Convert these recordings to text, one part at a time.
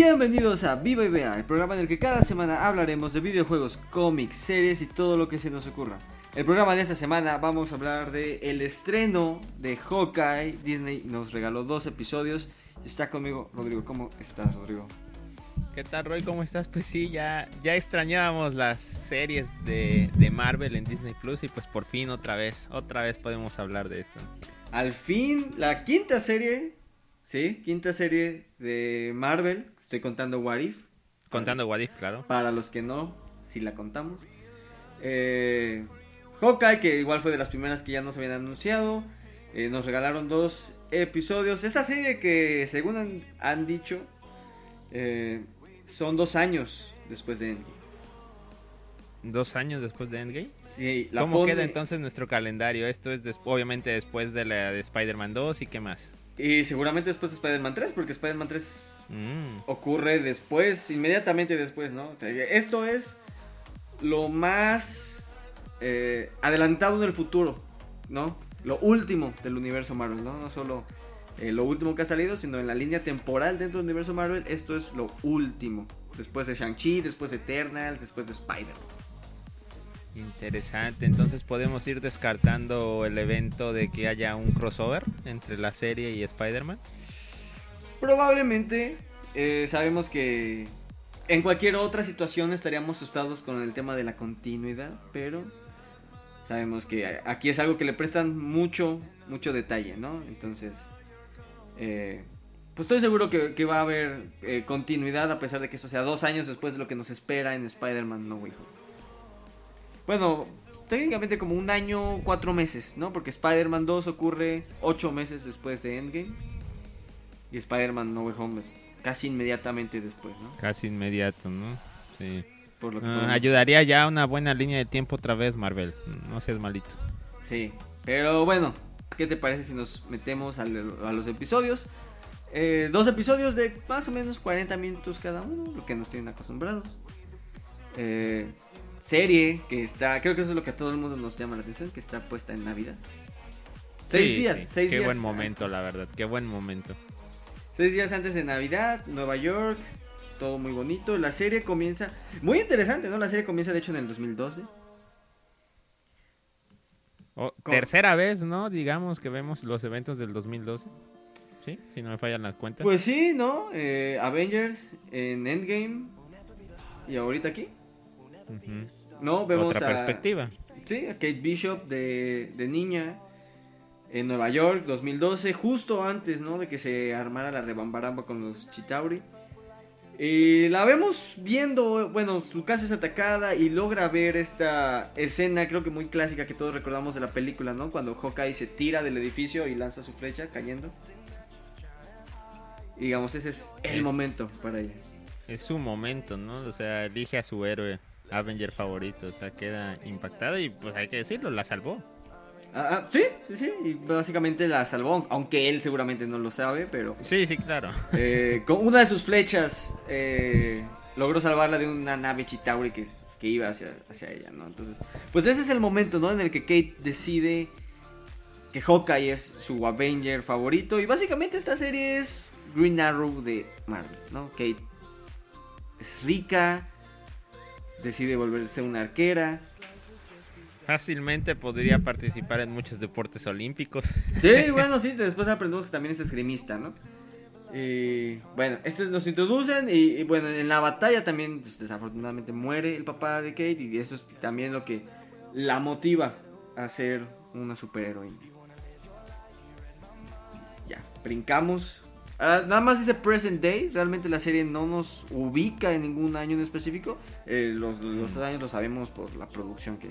Bienvenidos a Viva y Vea, el programa en el que cada semana hablaremos de videojuegos, cómics, series y todo lo que se nos ocurra. El programa de esta semana vamos a hablar de el estreno de Hawkeye. Disney nos regaló dos episodios. Está conmigo Rodrigo. ¿Cómo estás, Rodrigo? ¿Qué tal, Roy? ¿Cómo estás? Pues sí, ya, ya extrañábamos las series de, de Marvel en Disney Plus y pues por fin otra vez, otra vez podemos hablar de esto. Al fin, la quinta serie, sí, quinta serie de Marvel. Estoy contando What If. Contando What If, claro. Para los que no, si la contamos. Eh, Hawkeye, que igual fue de las primeras que ya nos habían anunciado. Eh, nos regalaron dos episodios. Esta serie que, según han, han dicho, eh, son dos años después de Endgame. ¿Dos años después de Endgame? Sí, la ¿Cómo pone- queda entonces nuestro calendario? Esto es des- obviamente después de la de Spider-Man 2 y qué más. Y seguramente después de Spider-Man 3, porque Spider-Man 3 Mm, ocurre después, inmediatamente después, ¿no? O sea, esto es lo más eh, adelantado en el futuro, ¿no? Lo último del universo Marvel, ¿no? No solo eh, lo último que ha salido, sino en la línea temporal dentro del universo Marvel, esto es lo último. Después de Shang-Chi, después de Eternals, después de Spider. Interesante. Entonces podemos ir descartando el evento de que haya un crossover entre la serie y Spider-Man. Probablemente eh, sabemos que en cualquier otra situación estaríamos asustados con el tema de la continuidad, pero sabemos que aquí es algo que le prestan mucho, mucho detalle, ¿no? Entonces, eh, pues estoy seguro que, que va a haber eh, continuidad a pesar de que eso sea dos años después de lo que nos espera en Spider-Man No Way Home. Bueno, técnicamente como un año, cuatro meses, ¿no? Porque Spider-Man 2 ocurre ocho meses después de Endgame. Y Spider-Man No Way Home es casi inmediatamente después, ¿no? Casi inmediato, ¿no? Sí. Por lo que Ah, ayudaría ya una buena línea de tiempo otra vez, Marvel. No seas malito. Sí, pero bueno, ¿qué te parece si nos metemos al- a los episodios? Eh, dos episodios de más o menos 40 minutos cada uno, lo que nos tienen acostumbrados. Eh, serie que está, creo que eso es lo que a todo el mundo nos llama la atención, que está puesta en Navidad. Seis días, sí. seis Qué días. buen momento, antes. la verdad. Qué buen momento. Seis días antes de Navidad, Nueva York, todo muy bonito. La serie comienza, muy interesante, ¿no? La serie comienza de hecho en el 2012. Oh, tercera vez, ¿no? Digamos que vemos los eventos del 2012. ¿Sí? Si no me fallan las cuentas. Pues sí, ¿no? Eh, Avengers en Endgame y ahorita aquí. No, vemos Otra a, perspectiva. Sí, a Kate Bishop de, de niña en Nueva York 2012, justo antes, ¿no? De que se armara la rebambaramba con los Chitauri. Y la vemos viendo, bueno, su casa es atacada y logra ver esta escena, creo que muy clásica que todos recordamos de la película, ¿no? Cuando Hawkeye se tira del edificio y lanza su flecha cayendo. Y digamos, ese es el Es- momento para ella. Es su momento, ¿no? O sea, elige a su héroe Avenger favorito. O sea, queda impactada y pues hay que decirlo, la salvó. Ah, ah, sí, sí, y básicamente la salvó, aunque él seguramente no lo sabe, pero Sí, sí, claro. eh, con una de sus flechas eh, logró salvarla de una nave Chitauri que, que iba hacia, hacia ella, ¿no? Entonces, pues ese es el momento, ¿no? En el que Kate decide que Hawkeye es su Avenger favorito y básicamente esta serie es Green Arrow de Marvel, ¿no? Kate es rica, decide volverse una arquera. Fácilmente podría participar en muchos deportes olímpicos. Sí, bueno, sí, después aprendemos que también es esgrimista, ¿no? Y bueno, estos nos introducen y, y, bueno, en la batalla también pues, desafortunadamente muere el papá de Kate y eso es también lo que la motiva a ser una superheroína. Ya, brincamos. Ah, nada más dice present day, realmente la serie no nos ubica en ningún año en específico. Eh, los, los años lo sabemos por la producción que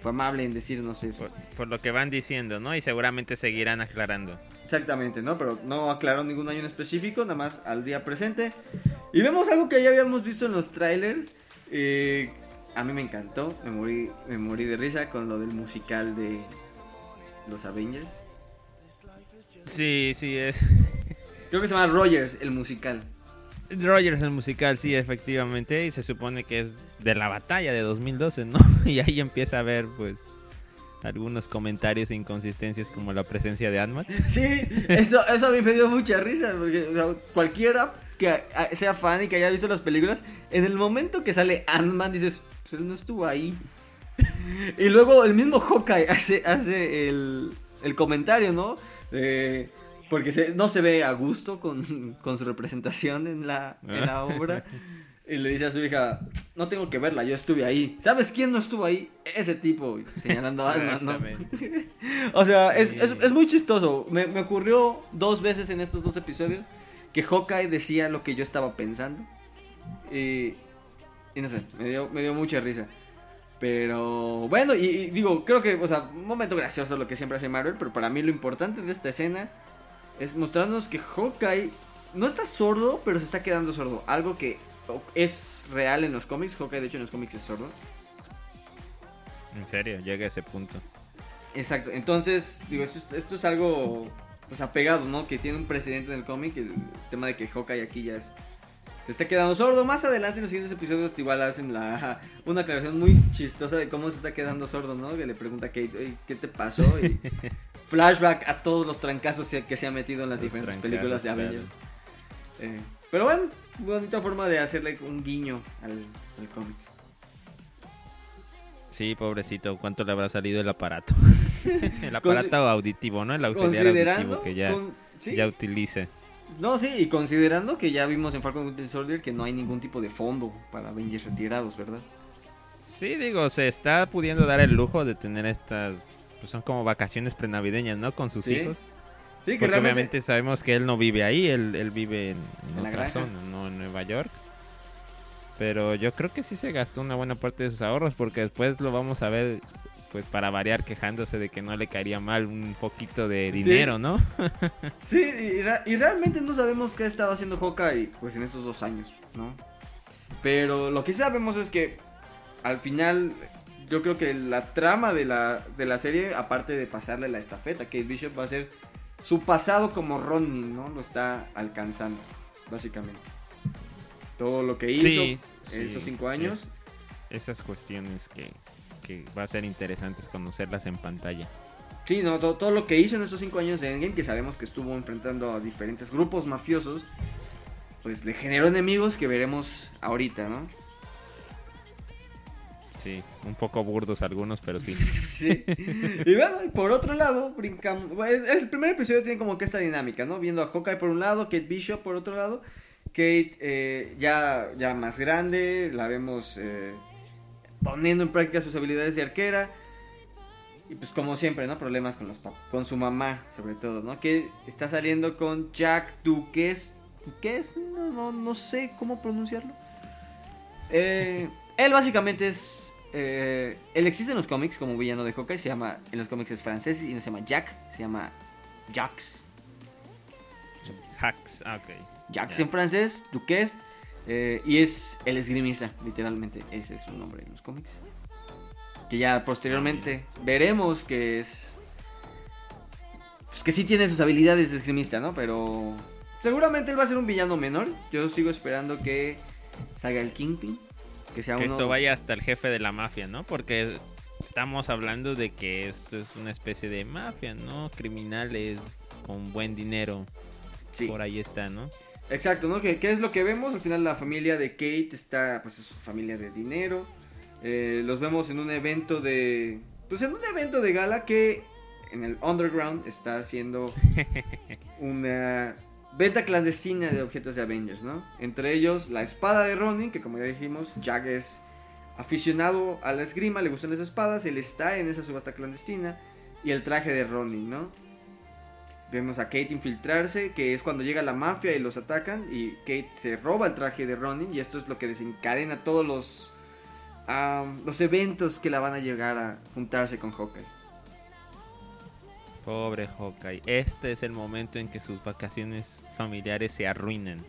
fue amable en decirnos eso. Por, por lo que van diciendo, ¿no? Y seguramente seguirán aclarando. Exactamente, ¿no? Pero no aclaró ningún año en específico, nada más al día presente. Y vemos algo que ya habíamos visto en los trailers. eh, a mí me encantó, me morí, me morí de risa con lo del musical de los Avengers. Sí, sí, es. Creo que se llama Rogers, el musical. Rogers el musical, sí, efectivamente. Y se supone que es de la batalla de 2012, ¿no? Y ahí empieza a haber, pues, algunos comentarios e inconsistencias como la presencia de Ant-Man. Sí, eso, eso a mí me dio mucha risa, porque o sea, cualquiera que sea fan y que haya visto las películas, en el momento que sale Ant-Man dices, pues él no estuvo ahí. y luego el mismo Hawkeye hace, hace el, el comentario, ¿no? Eh, porque no se ve a gusto con, con su representación en la, en la obra. Y le dice a su hija, no tengo que verla, yo estuve ahí. ¿Sabes quién no estuvo ahí? Ese tipo, señalando a ¿no? o sea, es, es, es, muy chistoso. Me, me, ocurrió dos veces en estos dos episodios que Hawkeye decía lo que yo estaba pensando. Y, y no sé, me dio, me dio mucha risa. Pero bueno, y, y, digo, creo que, o sea, un momento gracioso lo que siempre hace Marvel, pero para mí lo importante de esta escena es mostrarnos que Hawkeye no está sordo, pero se está quedando sordo. Algo que es real en los cómics. Hawkeye, de hecho, en los cómics es sordo. En serio, llega a ese punto. Exacto, entonces, digo, esto, esto es algo pues apegado, ¿no? Que tiene un precedente en el cómic, el tema de que Hawkeye aquí ya es se está quedando sordo. Más adelante en los siguientes episodios igual hacen la una aclaración muy chistosa de cómo se está quedando sordo, ¿no? Que le pregunta a Kate, ¿qué te pasó? Y flashback a todos los trancazos que se ha metido en las diferentes películas de Avengers. Eh, pero bueno, bonita forma de hacerle un guiño al, al cómic. Sí, pobrecito, ¿cuánto le habrá salido el aparato? el aparato auditivo, ¿no? El auxiliar auditivo que ya, ya utilice. No, sí, y considerando que ya vimos en Falcon Winter Soldier que no hay ningún tipo de fondo para Avengers retirados, ¿verdad? Sí, digo, se está pudiendo dar el lujo de tener estas, pues son como vacaciones prenavideñas, ¿no? Con sus hijos. Sí, que Porque obviamente sabemos que él no vive ahí, él, él vive en, en otra zona, no en Nueva York. Pero yo creo que sí se gastó una buena parte de sus ahorros porque después lo vamos a ver pues para variar quejándose de que no le caería mal un poquito de dinero, ¿no? sí, y, realmente no sabemos qué ha estado haciendo Hawkeye pues en estos dos años, ¿no? Pero lo que sabemos es que al final yo creo que la trama de la, de la serie, aparte de pasarle la estafeta, Kate Bishop va a ser su pasado como Ronin, ¿no? Lo está alcanzando, básicamente. Todo lo que hizo esos cinco años. esas cuestiones que, que va a ser interesante conocerlas en pantalla. Sí, no, todo, lo que hizo en esos cinco años de Endgame, que sabemos que estuvo enfrentando a diferentes grupos mafiosos, pues le generó enemigos que veremos ahorita, ¿no? Sí, un poco burdos algunos, pero sí. sí. Y bueno, por otro lado, brincamos. El primer episodio tiene como que esta dinámica, ¿no? Viendo a Hawkeye por un lado, Kate Bishop por otro lado. Kate eh, ya, ya más grande, la vemos eh, poniendo en práctica sus habilidades de arquera. Y pues como siempre, ¿no? Problemas con los con su mamá, sobre todo, ¿no? Que está saliendo con Jack Duques. ¿Duques? No, no, no sé cómo pronunciarlo. Eh, él básicamente es... Eh, él existe en los cómics como villano de Hawkeye. Se llama... En los cómics es francés y no se llama Jack. Se llama Jax. Jax, ah, ok. Jax en francés, Duques. Eh, y es el esgrimista, literalmente. Ese es su nombre en los cómics. Que ya posteriormente veremos que es. Pues que sí tiene sus habilidades de esgrimista, ¿no? Pero. Seguramente él va a ser un villano menor. Yo sigo esperando que salga el Kingpin. Que sea que esto vaya hasta el jefe de la mafia, ¿no? Porque estamos hablando de que esto es una especie de mafia, ¿no? Criminales con buen dinero. Sí. Por ahí está, ¿no? Exacto, ¿no? ¿Qué, es lo que vemos? Al final la familia de Kate está, pues es familia de dinero. Eh, los vemos en un evento de... Pues en un evento de gala que en el underground está haciendo una venta clandestina de objetos de Avengers, ¿no? Entre ellos la espada de Ronin, que como ya dijimos, Jack es aficionado a la esgrima, le gustan las espadas, él está en esa subasta clandestina, y el traje de Ronin, ¿no? Vemos a Kate infiltrarse, que es cuando llega la mafia y los atacan. Y Kate se roba el traje de Ronin. Y esto es lo que desencadena todos los, los eventos que la van a llegar a juntarse con Hawkeye. Pobre Hawkeye. Este es el momento en que sus vacaciones familiares se arruinan.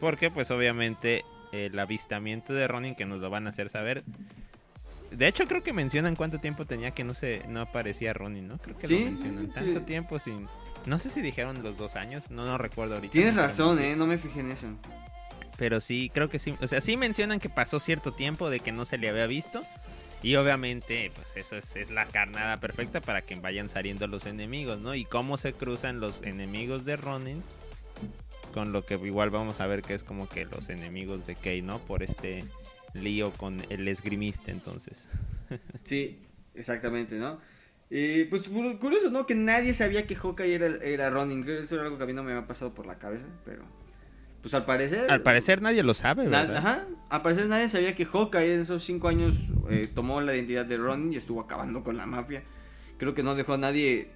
Porque pues obviamente el avistamiento de Ronin que nos lo van a hacer saber. De hecho creo que mencionan cuánto tiempo tenía que no se no aparecía Ronin, ¿no? Creo que lo mencionan. Tanto tiempo sin no sé si dijeron los dos años, no, no recuerdo ahorita. Tienes razón, eh, no me fijé en eso. Pero sí, creo que sí. O sea, sí mencionan que pasó cierto tiempo de que no se le había visto. Y obviamente, pues eso es, es, la carnada perfecta para que vayan saliendo los enemigos, ¿no? Y cómo se cruzan los enemigos de Ronin Con lo que igual vamos a ver que es como que los enemigos de Kay, ¿no? Por este lío con el esgrimista entonces. sí, exactamente, ¿no? Y pues curioso, ¿no? Que nadie sabía que Hawkeye era, era Ronin. Eso era algo que a mí no me había pasado por la cabeza, pero... Pues al parecer... Al parecer nadie lo sabe, ¿verdad? ajá. Al parecer nadie sabía que Hawkeye en esos cinco años eh, tomó la identidad de Ronin y estuvo acabando con la mafia. Creo que no dejó a nadie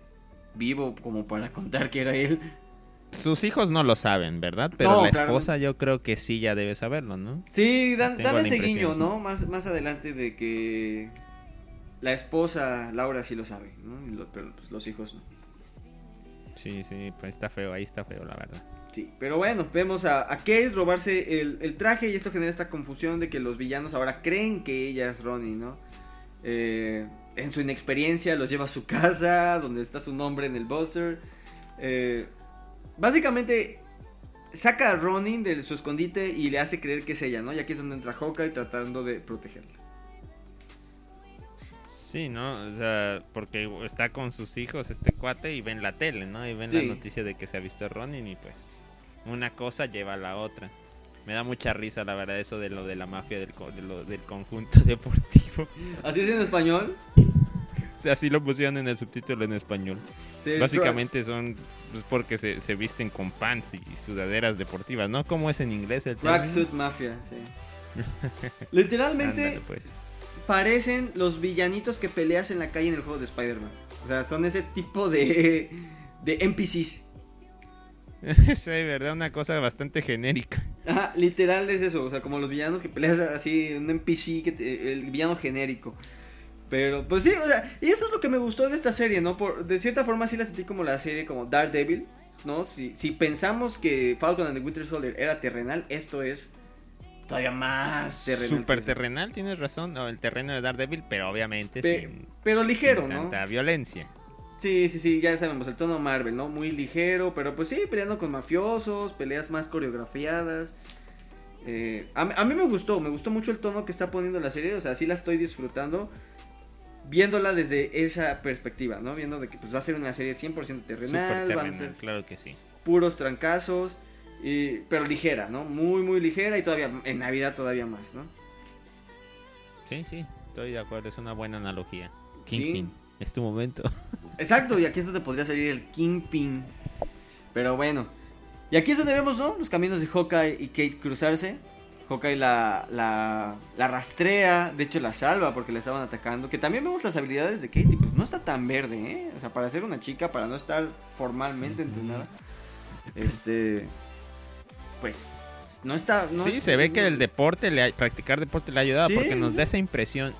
vivo como para contar que era él. Sus hijos no lo saben, ¿verdad? Pero la esposa yo creo que sí ya debe saberlo, ¿no? Sí, dan, ese guiño, ¿no? Más, más adelante de que la esposa, Laura, sí lo sabe, ¿no? pero pues, los hijos no. Sí, sí, pues está feo, ahí está feo, la verdad. Sí, pero bueno, vemos a, a Kate robarse el, traje y esto genera esta confusión de que los villanos ahora creen que ella es Ronnie, ¿no? Eh, en su inexperiencia los lleva a su casa, donde está su nombre en el buzzer. Eh, básicamente saca a Ronin de su escondite y le hace creer que es ella, ¿no? Y aquí es donde entra Hawkeye tratando de protegerla. Sí, ¿no? O sea, porque está con sus hijos este cuate y ven la tele, ¿no? Y ven la noticia de que se ha visto Ronin y pues una cosa lleva a la otra. Me da mucha risa, la verdad, eso de lo de la mafia del, del conjunto deportivo. ¿Así es en español? O sea, así lo pusieron en el subtítulo en español. Básicamente son pues, porque se, se, visten con pants y sudaderas deportivas, ¿no? ¿Cómo es en inglés el Tracksuit Mafia, sí. Literalmente pues. parecen los villanitos que peleas en la calle en el juego de Spider-Man. O sea, son ese tipo de, de NPCs. sí, verdad, una cosa bastante genérica. Ajá, literal es eso, o sea, como los villanos que peleas así, un NPC, que el villano genérico. Pero, pues sí, o sea, y eso es lo que me gustó de esta serie, ¿no? Por, de cierta forma sí la sentí como la serie como Daredevil, ¿no? Si, si pensamos que Falcon and the Winter Soldier era terrenal, esto es todavía más terrenal. Super terrenal, tienes razón, no, el terreno de Daredevil, pero obviamente sin, pero ligero, sin tanta violencia. Sí, sí, sí, ya sabemos, el tono Marvel, ¿no? Muy ligero, pero pues sí, peleando con mafiosos, peleas más coreografiadas. Eh, a, a, mí me gustó, me gustó mucho el tono que está poniendo la serie, o sea, sí la estoy disfrutando viéndola desde esa perspectiva, ¿no? Viendo de que pues va a ser una serie 100% terrenal, terrenal, a ser claro que sí. Puros trancazos, y, pero ligera, ¿no? Muy, muy ligera y todavía en Navidad todavía más, ¿no? Sí, sí, estoy de acuerdo, es una buena analogía. Kingpin, es tu momento. Exacto, y aquí es donde podría salir el Kingpin. Pero bueno, y aquí es donde vemos, ¿no? Los caminos de Hawkeye y Kate cruzarse. Hawkeye la, la, la, rastrea, de hecho la salva porque le estaban atacando. Que también vemos las habilidades de Katie, pues no está tan verde, ¿eh? O sea, para ser una chica, para no estar formalmente entrenada, este, pues no está. sí, se ve que el deporte, le, practicar deporte le ha ayudado porque nos da esa impresión.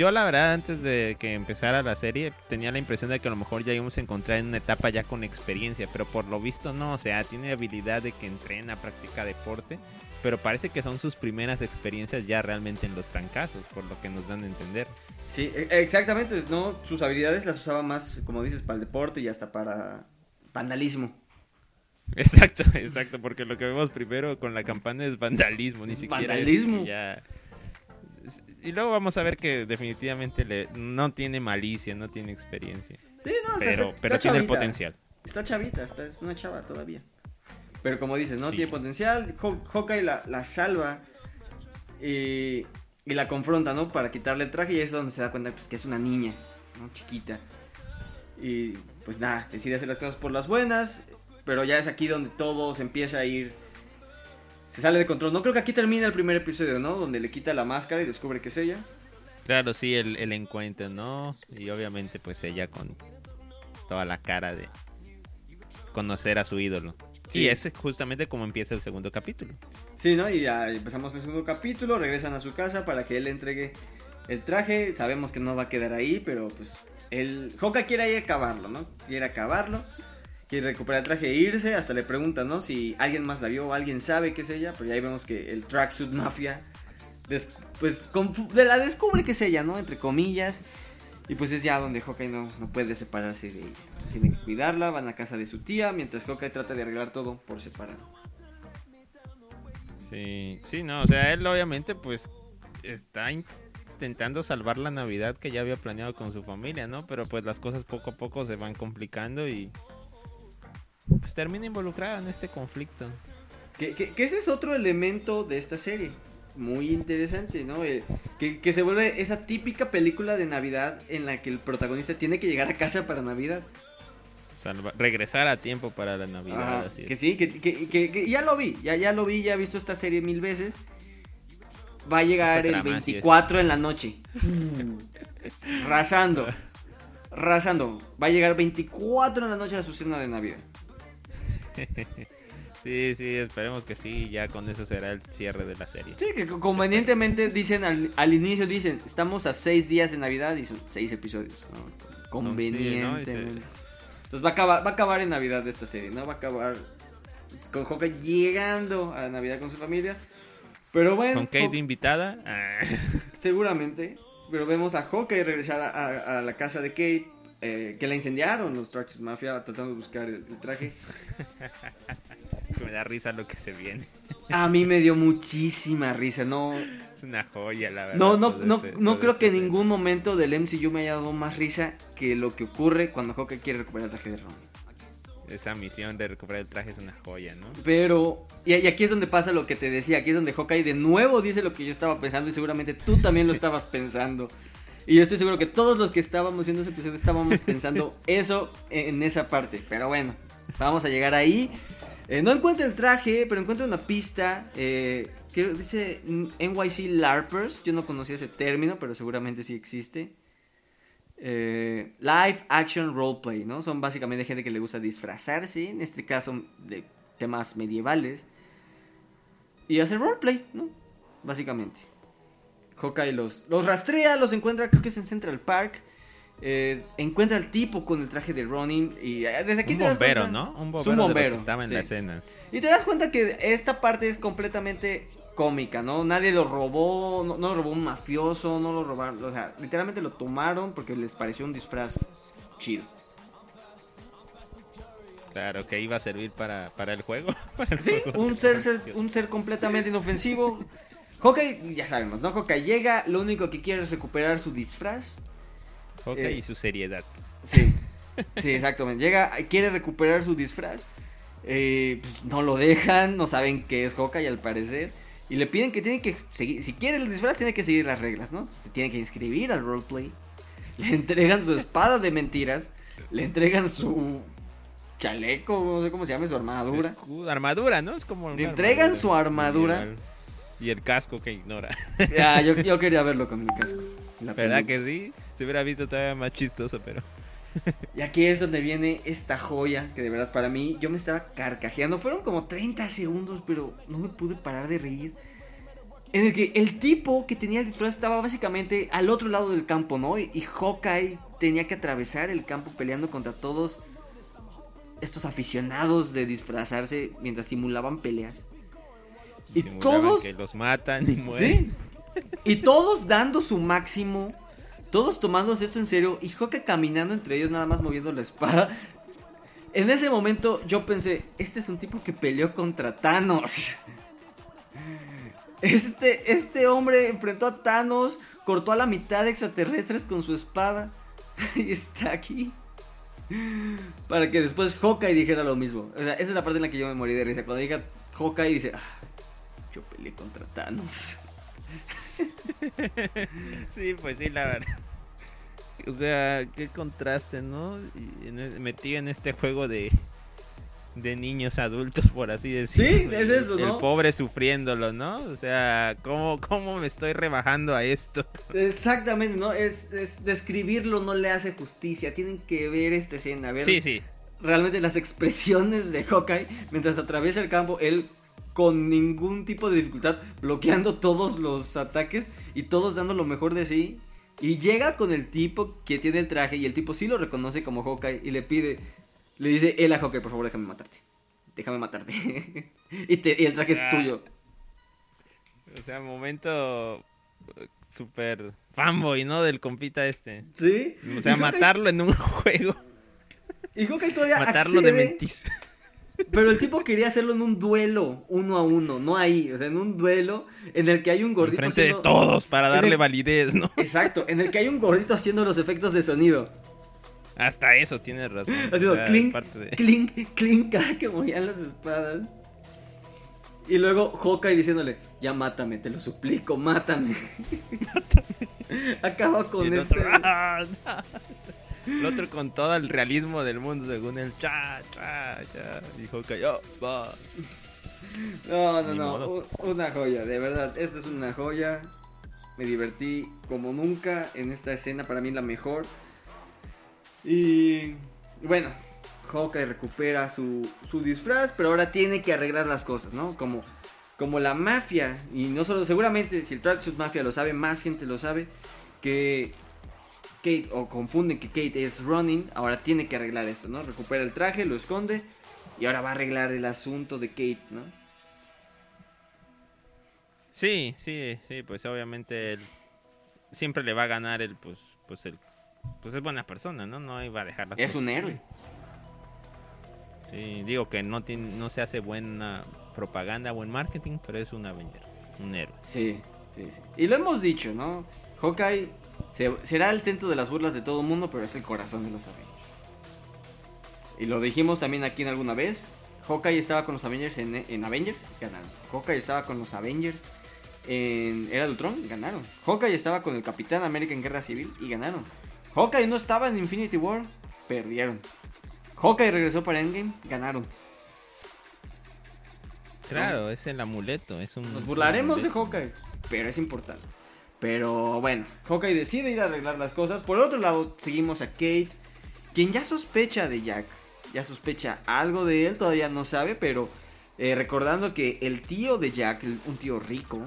Yo, la verdad, antes de que empezara la serie, tenía la impresión de que a lo mejor ya íbamos a encontrar en una etapa ya con experiencia, pero por lo visto no, o sea, tiene habilidad de que entrena, practica deporte pero parece que son sus primeras experiencias ya realmente en los trancazos, por lo que nos dan a entender. Sí, e, exactamente, ¿no? Sus habilidades las usaba más, como dices, para el deporte y hasta para vandalismo. Exacto, exacto, porque lo que vemos primero con la campana es vandalismo, ni siquiera vandalismo. Y luego vamos a ver que definitivamente le... no tiene malicia, no tiene experiencia. Sí, no, pero, pero tiene el potencial. Está chavita, está, es una chava todavía. Pero como dices, ¿no? Tiene potencial. Hawkeye la, la salva y, y, la confronta, ¿no? Para quitarle el traje y es donde se da cuenta pues, que es una niña, ¿no? Chiquita. Y pues nada, decide hacer las cosas por las buenas. Pero ya es aquí donde todo se empieza a ir. Se sale de control. No creo que aquí termine el primer episodio, ¿no? Donde le quita la máscara y descubre que es ella. Claro, sí, el, el encuentro, ¿no? Y obviamente pues ella con toda la cara de conocer a su ídolo. Sí, es justamente como empieza el segundo capítulo. Sí, ¿no? Y ya empezamos el segundo capítulo, regresan a su casa para que él le entregue el traje. Sabemos que no va a quedar ahí, pero pues el Hoka quiere ir a acabarlo, ¿no? Quiere acabarlo, quiere recuperar el traje e irse. Hasta le preguntan, ¿no? Si alguien más la vio alguien sabe que es ella. Pero ya ahí vemos que el Tracksuit Mafia, pues la descubre que es ella, ¿no? Entre comillas. Y pues es ya donde Hawkeye no, no puede separarse de ella. Tiene que cuidarla, van a casa de su tía, mientras Hawkeye trata de arreglar todo por separado. Sí, sí, no, o sea, él obviamente pues está intentando salvar la Navidad que ya había planeado con su familia, ¿no? Pero pues las cosas poco a poco se van complicando y pues termina involucrada en este conflicto. Que, ese es otro elemento de esta serie. Muy interesante, ¿no? que, que, se vuelve esa típica película de Navidad en la que el protagonista tiene que llegar a casa para Navidad. O sea, regresar a tiempo para la Navidad. así que sí, que, que, ya lo vi, ya, ya lo vi, ya he visto esta serie mil veces. Va a llegar el 24 en la noche. Rasando. Rasando. Va a llegar 24 en la noche a su cena de Navidad. Sí, sí, esperemos que sí, ya con eso será el cierre de la serie. Sí, que convenientemente dicen al, inicio, dicen, estamos a seis días de Navidad y son seis episodios. Convenientemente. Entonces va a, acabar, va a acabar en Navidad esta serie, ¿no? Va a acabar con Hawkeye llegando a Navidad con su familia. Pero bueno. Con Kate invitada. Seguramente. Pero vemos a Hawkeye regresar a, la casa de Kate. Eh, que la incendiaron los Traxxas Mafia tratando de buscar el, traje. me da risa lo que se viene. A mí me dio muchísima risa, no. Es una joya, la verdad. No, no, no, este, no creo que en ningún momento del MCU me haya dado más risa que lo que ocurre cuando Hawkeye quiere recuperar el traje de Ron esa misión de recuperar el traje es una joya, ¿no? Pero, y, aquí es donde pasa lo que te decía, aquí es donde Hawkeye de nuevo dice lo que yo estaba pensando y seguramente tú también lo estabas pensando. Y yo estoy seguro que todos los que estábamos viendo ese episodio estábamos pensando eso en esa parte. Pero bueno, vamos a llegar ahí. Eh, no encuentro el traje, pero encuentro una pista. Eh, que dice NYC LARPers. Yo no conocía ese término, pero seguramente sí existe. Eh, live action roleplay, ¿no? Son básicamente gente que le gusta disfrazarse, en este caso de temas medievales, y hacer roleplay, ¿no? Básicamente. Hawkeye los, los rastrea, los encuentra, creo que es en Central Park. Eh, encuentra al tipo con el traje de Ronin y eh, desde aquí un bombero, ¿no? Un bombero, que estaba en la escena. Y te das cuenta que esta parte es completamente cómica, ¿no? Nadie lo robó, no, lo robó un mafioso, no lo robaron, o sea, literalmente lo tomaron porque les pareció un disfraz chido. Claro, que iba a servir para, el juego. sí, un, ser, un ser completamente inofensivo. Hawkeye, ya sabemos, ¿no? Hawkeye llega, lo único que quiere es recuperar su disfraz. Hawkeye eh, y su seriedad. Sí, sí, exactamente. Llega, quiere recuperar su disfraz. Eh, pues, no lo dejan, no saben qué es Hawkeye al parecer. Y le piden que tiene que seguir, si quiere el disfraz, tiene que seguir las reglas, ¿no? Se tiene que inscribir al roleplay. Le entregan su espada de mentiras. Le entregan su chaleco, no sé cómo se llama, su armadura. armadura, ¿no? Es como. Le entregan su armadura. Y el casco que ignora. Ya, yo, yo quería verlo con el casco. ¿Verdad que sí? Se hubiera visto todavía más chistoso, pero. Y aquí es donde viene esta joya que de verdad para mí yo me estaba carcajeando. Fueron como 30 segundos, pero no me pude parar de reír. En el que el tipo que tenía el disfraz estaba básicamente al otro lado del campo, ¿no? Y, Hawkeye tenía que atravesar el campo peleando contra todos estos aficionados de disfrazarse mientras simulaban peleas. Y todos que los matan y mueren. Y todos dando su máximo todos tomándose esto en serio y Hawkeye caminando entre ellos nada más moviendo la espada. En ese momento yo pensé, este es un tipo que peleó contra Thanos. Este, este hombre enfrentó a Thanos, cortó a la mitad de extraterrestres con su espada y está aquí. Para que después Hawkeye dijera lo mismo. esa es la parte en la que yo me morí de risa. Cuando diga Hawkeye dice, ah, yo peleé contra Thanos. sí, pues sí, la verdad. O sea, qué contraste, ¿no? E, metido en este juego de, de niños adultos, por así decirlo. Sí, es eso, ¿no? El pobre sufriéndolo, ¿no? O sea, ¿cómo, cómo me estoy rebajando a esto? Exactamente, ¿no? Es, describirlo no le hace justicia. Tienen que ver esta escena, ver sí, sí. realmente las expresiones de Hawkeye mientras atraviesa el campo. Él con ningún tipo de dificultad, bloqueando todos los ataques y todos dando lo mejor de sí. Y llega con el tipo que tiene el traje y el tipo sí lo reconoce como Hawkeye y le pide, le dice, él a Hawkeye, por favor, déjame matarte. Déjame matarte. y, el traje es ah. tuyo. O sea, momento uh, super fanboy, ¿no? Del compita este. Sí. O sea, matarlo en un juego. Y Hawkeye todavía Matarlo de mentis. Pero el tipo quería hacerlo en un duelo, uno a uno, no ahí, o sea, en un duelo en el que hay un gordito. Frente de todos para darle validez, ¿no? Exacto, en el que hay un gordito haciendo los efectos de sonido. Hasta eso tienes razón. Ha sido clink, clink, clink, cada que movían las espadas. Y luego Hawkeye diciéndole, ya mátame, te lo suplico, mátame. mátame. Acaba con este... El otro con todo el realismo del mundo, según el cha, cha, cha. Y Hawkeye, oh, va. No, no, no. Una joya, de verdad. Esta es una joya. Me divertí como nunca en esta escena. Para mí la mejor. Y bueno, Hawkeye recupera su, su disfraz, pero ahora tiene que arreglar las cosas, ¿no? Como, como la mafia, y no solo, seguramente si el Tracksuit Mafia lo sabe, más gente lo sabe, que Kate, o confunden que Kate es Running, ahora tiene que arreglar esto, ¿no? Recupera el traje, lo esconde, y ahora va a arreglar el asunto de Kate, ¿no? Sí, sí, sí, pues obviamente él siempre le va a ganar el, pues, pues el, pues es buena persona, ¿no? No iba a dejar las Es un héroe. Sí, digo que no, tiene, no se hace buena propaganda, buen marketing, pero es un Avenger, un héroe. Sí, sí, sí. Y lo hemos dicho, ¿no? Hawkeye será el centro de las burlas de todo el mundo, pero es el corazón de los Avengers. Y lo dijimos también aquí en alguna vez. Hawkeye estaba con los Avengers en, Avengers, ganaron. Hawkeye estaba con los Avengers en Era de Ultron, ganaron. Hawkeye estaba con el Capitán América en Guerra Civil y ganaron. Hawkeye no estaba en Infinity War, perdieron. Hawkeye regresó para Endgame, ganaron. Claro, es el amuleto, es un... Nos burlaremos de Hawkeye, pero es importante. Pero bueno, Hawkeye decide ir a arreglar las cosas. Por otro lado, seguimos a Kate, quien ya sospecha de Jack. Ya sospecha algo de él, todavía no sabe, pero eh, recordando que el tío de Jack, un tío rico,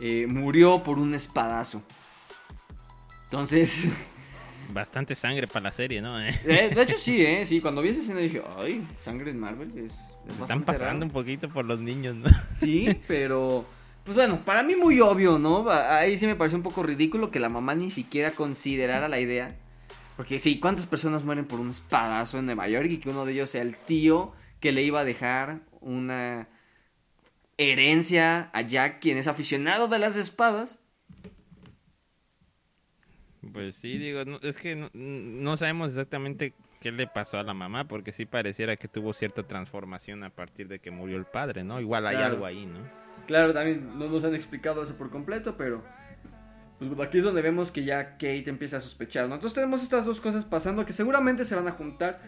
eh, murió por un espadazo. Entonces, Bastante sangre para la serie, ¿no? Eh, de hecho, sí, ¿eh? Sí, cuando vi esa escena dije, ay, sangre en Marvel es. Están pasando un poquito por los niños, ¿no? Sí, pero. Pues bueno, para mí muy obvio, ¿no? Ahí sí me parece un poco ridículo que la mamá ni siquiera considerara la idea. Porque sí, ¿cuántas personas mueren por un espadazo en Nueva York y que uno de ellos sea el tío que le iba a dejar una herencia a Jack, quien es aficionado de las espadas? Pues sí, digo, es que no, sabemos exactamente qué le pasó a la mamá, porque sí pareciera que tuvo cierta transformación a partir de que murió el padre, ¿no? Igual hay algo ahí, ¿no? Claro, también no nos han explicado eso por completo, pero pues aquí es donde vemos que ya Kate empieza a sospechar, ¿no? Entonces tenemos estas dos cosas pasando que seguramente se van a juntar,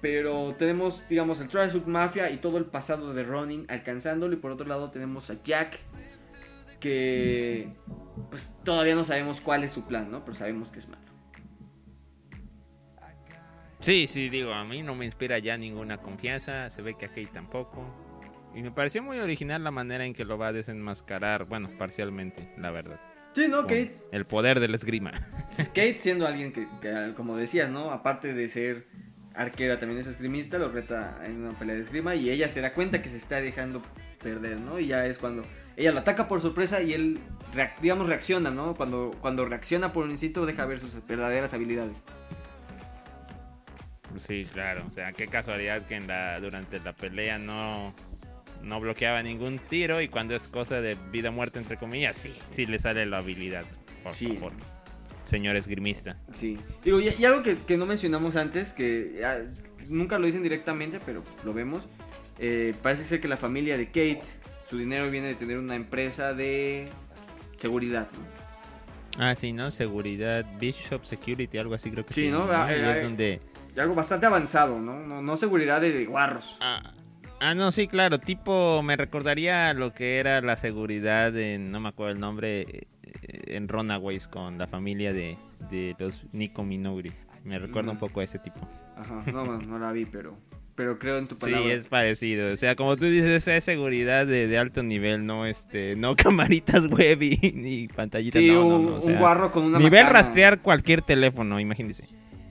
pero tenemos, digamos, el Trisuit Mafia y todo el pasado de Ronin alcanzándolo, y por otro lado tenemos a Jack que pues todavía no sabemos cuál es su plan, ¿no? Pero sabemos que es malo. Sí, sí, digo, a mí no me inspira ya ninguna confianza, se ve que a Kate tampoco. Y me pareció muy original la manera en que lo va a desenmascarar, bueno, parcialmente, la verdad. Sí, ¿no? Kate. El poder del esgrima. Kate siendo alguien que, como decías, ¿no? Aparte de ser arquera, también es esgrimista, lo reta en una pelea de esgrima y ella se da cuenta que se está dejando perder, ¿no? Y ya es cuando ella lo ataca por sorpresa y él, digamos, reacciona, ¿no? Cuando, cuando reacciona por un instinto, deja ver sus verdaderas habilidades. Sí, claro. O sea, qué casualidad que en la, durante la pelea no, no bloqueaba ningún tiro y cuando es cosa de vida o muerte, entre comillas, sí, sí le sale la habilidad. Por favor. Señor esgrimista. Sí. Digo, y, algo que, no mencionamos antes, que ah, nunca lo dicen directamente, pero lo vemos. Eh, parece ser que la familia de Kate su dinero viene de tener una empresa de seguridad, Ah, sí, ¿no? Seguridad, Bishop Security, algo así creo que sí. ¿no? Ah, eh, donde... Algo bastante avanzado, ¿no? No, seguridad de guarros. Ah, ah, no, sí, claro. Tipo, me recordaría lo que era la seguridad en, no me acuerdo el nombre, eh, en Runaways con la familia de, de los Nico Minouri. Me recuerda un poco a ese tipo. Ajá, no, no la vi, pero pero creo en tu palabra. Sí, es parecido. O sea, como tú dices, es seguridad de, alto nivel, no este, no camaritas web y, ni pantallitas. Sí, un, un, guarro con una Nivel rastrear cualquier teléfono, imagínese.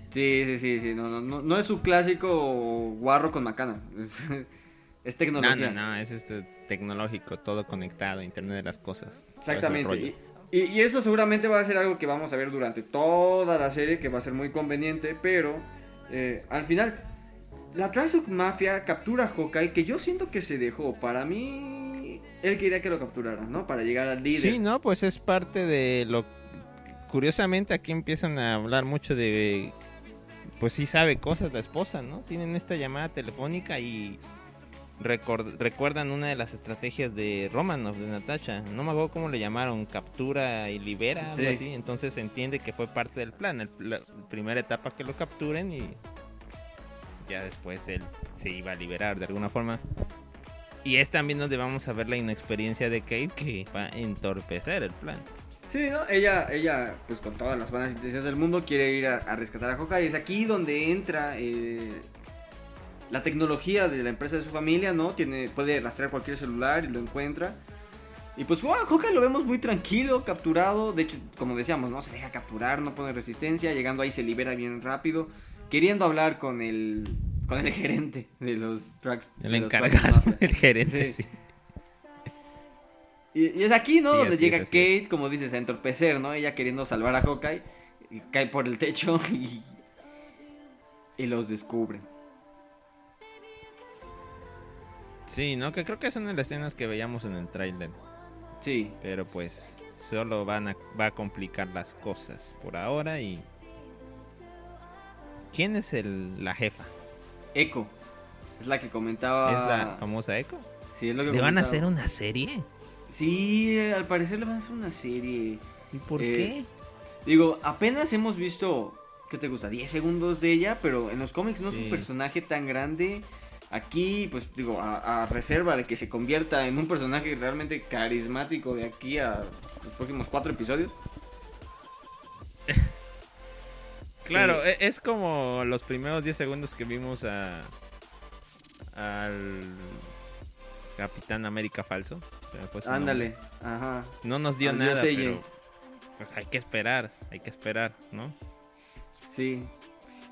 Sí, sí, sí, sí. No, no, no, es su clásico guarro con macana. Es, tecnología. No, no, no, es este tecnológico, todo conectado, Internet de las cosas. Exactamente. Y, y, eso seguramente va a ser algo que vamos a ver durante toda la serie, que va a ser muy conveniente, pero eh, al final la Trasuk Mafia captura a Hawkeye, que yo siento que se dejó. Para mí, él quería que lo capturara, ¿no? Para llegar al líder. Sí, no, pues es parte de lo. Curiosamente, aquí empiezan a hablar mucho de. Pues sí sabe cosas la esposa, ¿no? Tienen esta llamada telefónica y. recuerdan una de las estrategias de Romanov, de Natasha. No me acuerdo cómo le llamaron, captura y libera, algo así. Entonces se entiende que fue parte del plan. la primera etapa que lo capturen y ya después él se iba a liberar de alguna forma. Y es también donde vamos a ver la inexperiencia de Kate que va a entorpecer el plan. Sí, ¿no? Ella, ella, pues con todas las buenas intenciones del mundo, quiere ir a, rescatar a Hawkeye. Es aquí donde entra eh, la tecnología de la empresa de su familia, ¿no? Tiene, puede rastrear cualquier celular y lo encuentra. Y pues wow, Hawkeye lo vemos muy tranquilo, capturado. De hecho, como decíamos, ¿no? Se deja capturar, no pone resistencia. Llegando ahí se libera bien rápido. Queriendo hablar con el, con el gerente de los trucks. El encargado, el gerente, sí. Y, es aquí, ¿no? Donde llega Kate, como dices, a entorpecer, ¿no? Ella queriendo salvar a Hawkeye. Y cae por el techo y, y los descubre. Sí, ¿no? Que creo que son las escenas que veíamos en el tráiler. Sí. Pero pues solo van a, va a complicar las cosas por ahora y... ¿Quién es el, la jefa? Echo. Es la que comentaba... ¿Es la famosa Echo? Sí, es lo que ¿Le van a hacer una serie? Sí, al parecer le van a hacer una serie. ¿Y por eh, qué? Digo, apenas hemos visto, ¿qué te gusta? 10 segundos de ella, pero en los cómics no es un personaje tan grande. Aquí, pues digo, a, reserva de que se convierta en un personaje realmente carismático de aquí a los próximos cuatro episodios. claro, e, es como los primeros 10 segundos que vimos a al Capitán América falso. Ándale, ajá. No nos dio nada, pero pues hay que esperar, hay que esperar, ¿no? Sí.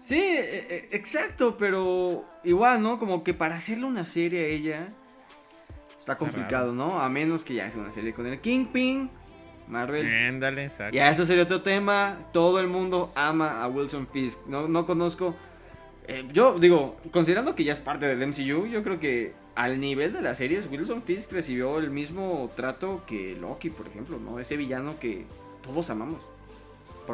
Sí, e, e, exacto, pero igual, ¿no? Como que para hacerle una serie a ella está complicado, ¿no? A menos que ya sea una serie con el Kingpin, Marvel. Ándale, exacto. Ya eso sería otro tema. Todo el mundo ama a Wilson Fisk. No, no conozco. Eh, yo digo, considerando que ya es parte del MCU, yo creo que al nivel de las series, Wilson Fisk recibió el mismo trato que Loki, por ejemplo, ¿no? Ese villano que todos amamos.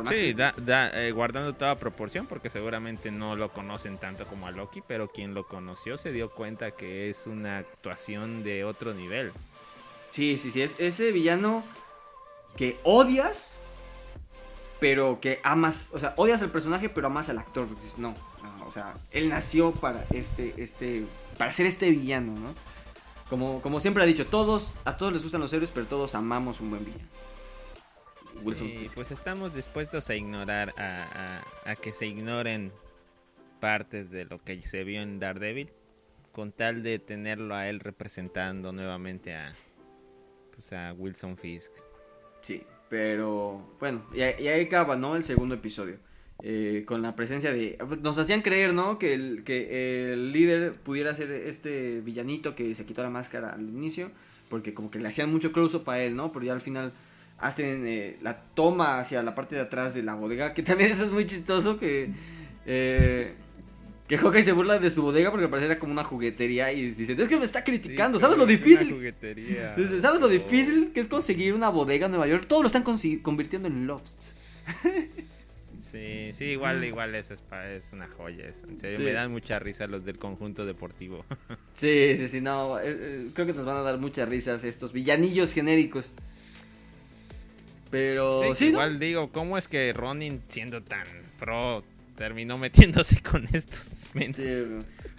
Sí, eh, guardando toda proporción, porque seguramente no lo conocen tanto como a Loki, pero quien lo conoció se dio cuenta que es una actuación de otro nivel. Sí, sí, sí, es ese villano que odias, pero que amas, o sea, odias al personaje, pero amas al actor. Dices, no, no, o sea, él nació para este, este para ser este villano, ¿no? Como, como siempre ha dicho, todos, a todos les gustan los héroes, pero todos amamos un buen villano. Sí, pues estamos dispuestos a ignorar, a, que se ignoren partes de lo que se vio en Daredevil, con tal de tenerlo a él representando nuevamente a, pues a Wilson Fisk. Sí, pero bueno, y, y ahí acaba, ¿no? El segundo episodio. Eh, con la presencia de... Nos hacían creer, ¿no? Que el, que el líder pudiera ser este villanito que se quitó la máscara al inicio, porque como que le hacían mucho close-up a él, ¿no? Pero ya al final hacen eh, la toma hacia la parte de atrás de la bodega, que también eso es muy chistoso, que... Eh, que Hawkeye se burla de su bodega porque parece como una juguetería y dicen, es que me está criticando, ¿sabes lo difícil? ¿Sabes lo difícil que es conseguir una bodega en Nueva York? Todo lo están convirtiendo en lofts. Sí, sí, igual, igual es, es una joya eso. me dan mucha risa los del conjunto deportivo. sí, sí, sí, no, eh, eh, creo que nos van a dar muchas risas estos villanillos genéricos. Pero sí, igual digo, ¿cómo es que Ronin siendo tan pro terminó metiéndose con estos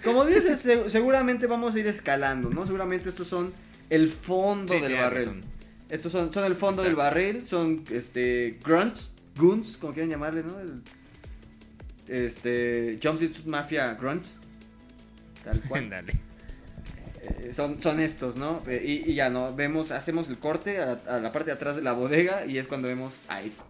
Como dices, seguramente vamos a ir escalando, ¿no? Seguramente estos son el fondo del barril. Estos son, son el fondo del barril, son este grunts Goons, como quieren llamarle, ¿no? El, este, Jumpsuit Mafia Grunts. Tal cual. Dale. Eh, son, son estos, ¿no? Eh, y, ya no, vemos, hacemos el corte a la, parte de atrás de la bodega y es cuando vemos a Eiko.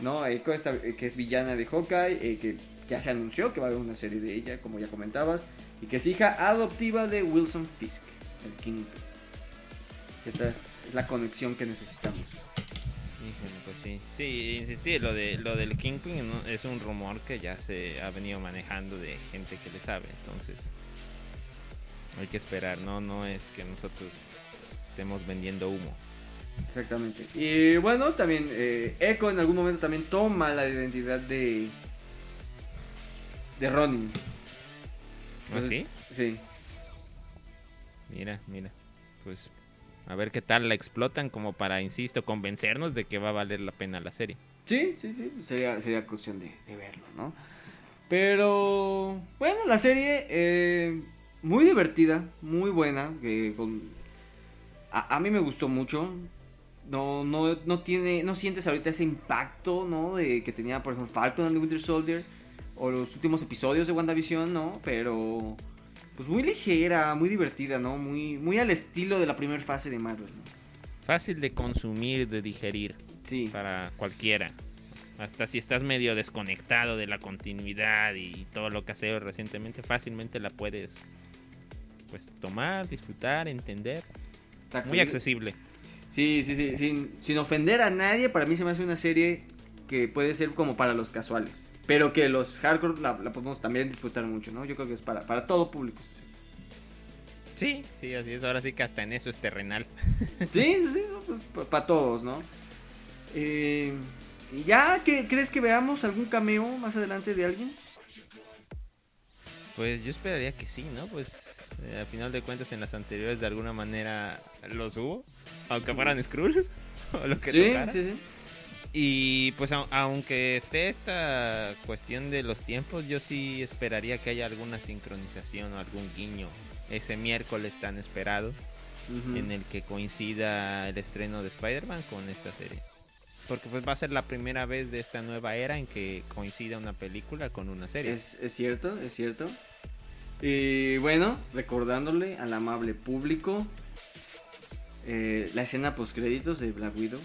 ¿No? Eiko, esta, eh, que es villana de Hawkeye, que ya se anunció que va a haber una serie de ella, como ya comentabas, y que es hija adoptiva de Wilson Fisk, el King. Esta es la conexión que necesitamos pues sí. Sí, insistí, lo, de, lo del Kingpin es un rumor que ya se ha venido manejando de gente que le sabe, entonces hay que esperar, no, no es que nosotros estemos vendiendo humo. Exactamente. Y bueno, también eh, Echo en algún momento también toma la identidad de de Ronin. ¿Ah, sí? Sí. Mira, mira. Pues a ver qué tal la explotan como para, insisto, convencernos de que va a valer la pena la serie. Sí, sí, sí. Sería, sería cuestión de, verlo, ¿no? Pero, bueno, la serie eh, muy divertida, muy buena. Que a, a, mí me gustó mucho. No, no, no tiene, no sientes ahorita ese impacto, ¿no? De que tenía, por ejemplo, Falcon and the Winter Soldier o los últimos episodios de WandaVision, ¿no? Pero pues muy ligera, muy divertida, ¿no? Muy, muy al estilo de la primera fase de Marvel. Fácil de consumir, de digerir. Sí. Para cualquiera. Hasta si estás medio desconectado de la continuidad y todo lo que has hecho recientemente, fácilmente la puedes pues tomar, disfrutar, entender. Muy accesible. Sí, sí, sí. Sin, sin ofender a nadie, para mí se me hace una serie que puede ser como para los casuales. Pero que los hardcore la, podemos también disfrutar mucho, ¿no? Yo creo que es para, para todo público. Sí, sí, así es. Ahora sí que hasta en eso es terrenal. Sí, sí, pues para todos, ¿no? Eh, ¿Ya que crees que veamos algún cameo más adelante de alguien? Pues yo esperaría que sí, ¿no? Pues eh, a final de cuentas en las anteriores de alguna manera los hubo, aunque fueran Skrulls o lo que sí, Sí, sí. Y pues aunque esté esta cuestión de los tiempos, yo sí esperaría que haya alguna sincronización o algún guiño ese miércoles tan esperado en el que coincida el estreno de Spider-Man con esta serie. Porque pues va a ser la primera vez de esta nueva era en que coincida una película con una serie. Es, cierto, es cierto. Y bueno, recordándole al amable público eh, la escena post créditos de Black Widow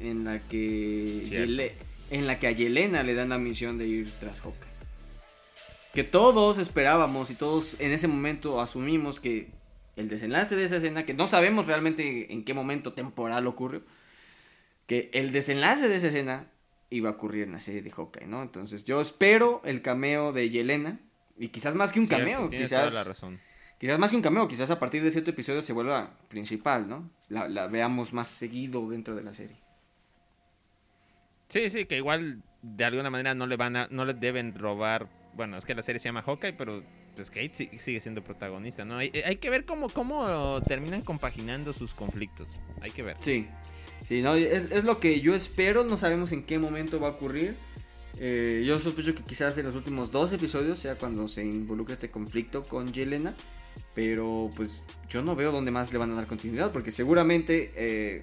en la que en la que a Yelena le dan la misión de ir tras Hawkeye. Que todos esperábamos y todos en ese momento asumimos que el desenlace de esa escena, que no sabemos realmente en qué momento temporal ocurrió, que el desenlace de esa escena iba a ocurrir en la serie de Hawkeye, ¿no? Entonces yo espero el cameo de Yelena y quizás más que un cameo, quizás la razón. Quizás más que un cameo, quizás a partir de cierto episodio se vuelva principal, ¿no? la veamos más seguido dentro de la serie. Sí, sí, que igual de alguna manera no le van a, no le deben robar. Bueno, es que la serie se llama Hawkeye, pero pues Kate sigue siendo protagonista, ¿no? Hay, que ver cómo, cómo terminan compaginando sus conflictos. Hay que ver. Sí, sí, no, es, lo que yo espero, no sabemos en qué momento va a ocurrir. Eh, yo sospecho que quizás en los últimos dos episodios sea cuando se involucre este conflicto con Yelena. Pero pues yo no veo dónde más le van a dar continuidad. Porque seguramente eh,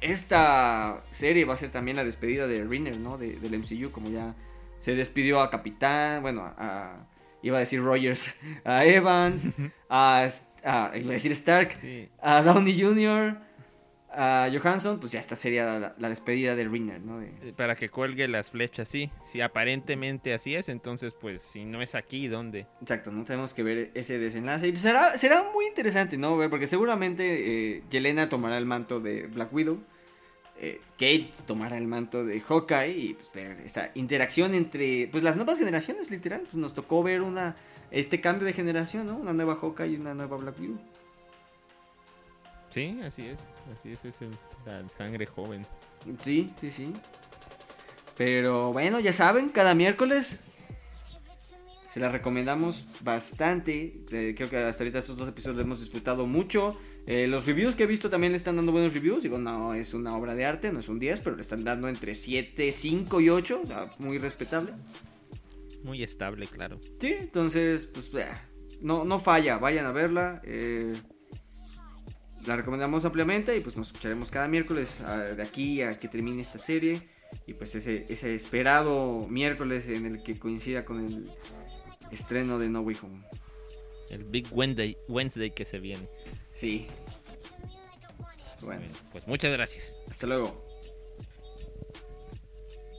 esta serie va a ser también la despedida de Rinner, ¿no? del MCU, como ya se despidió a Capitán, bueno, a, iba a decir Rogers, a Evans, a, iba a decir Stark, a Downey Jr., a Johansson, pues ya esta sería la, despedida de Rinner, ¿no? Eh, para que cuelgue las flechas, sí. Si aparentemente así es, entonces, pues, si no es aquí, ¿dónde? Exacto, no tenemos que ver ese desenlace. Y pues, será, será muy interesante, ¿no? Ver, porque seguramente eh, Yelena tomará el manto de Black Widow. Eh, Kate tomará el manto de Hawkeye y pues ver esta interacción entre pues las nuevas generaciones literal pues nos tocó ver una este cambio de generación no una nueva Hawkeye y una nueva Black Widow Sí, así es. Así es, es el, la sangre joven. Sí, sí, sí. Pero bueno, ya saben, cada miércoles se la recomendamos bastante. Eh, creo que hasta ahorita estos dos episodios los hemos disfrutado mucho. Eh, los reviews que he visto también le están dando buenos reviews. Digo, no es una obra de arte, no es un 10, pero le están dando entre 7, 5 y 8. O sea, muy respetable. Muy estable, claro. Sí, entonces, pues, no, no falla. Vayan a verla. Eh, la recomendamos ampliamente y pues nos escucharemos cada miércoles de aquí a que termine esta serie y pues ese, ese esperado miércoles en el que coincida con el estreno de No Way Home. El Big Wednesday, Wednesday que se viene. Sí. Bueno. Pues muchas gracias. Hasta luego.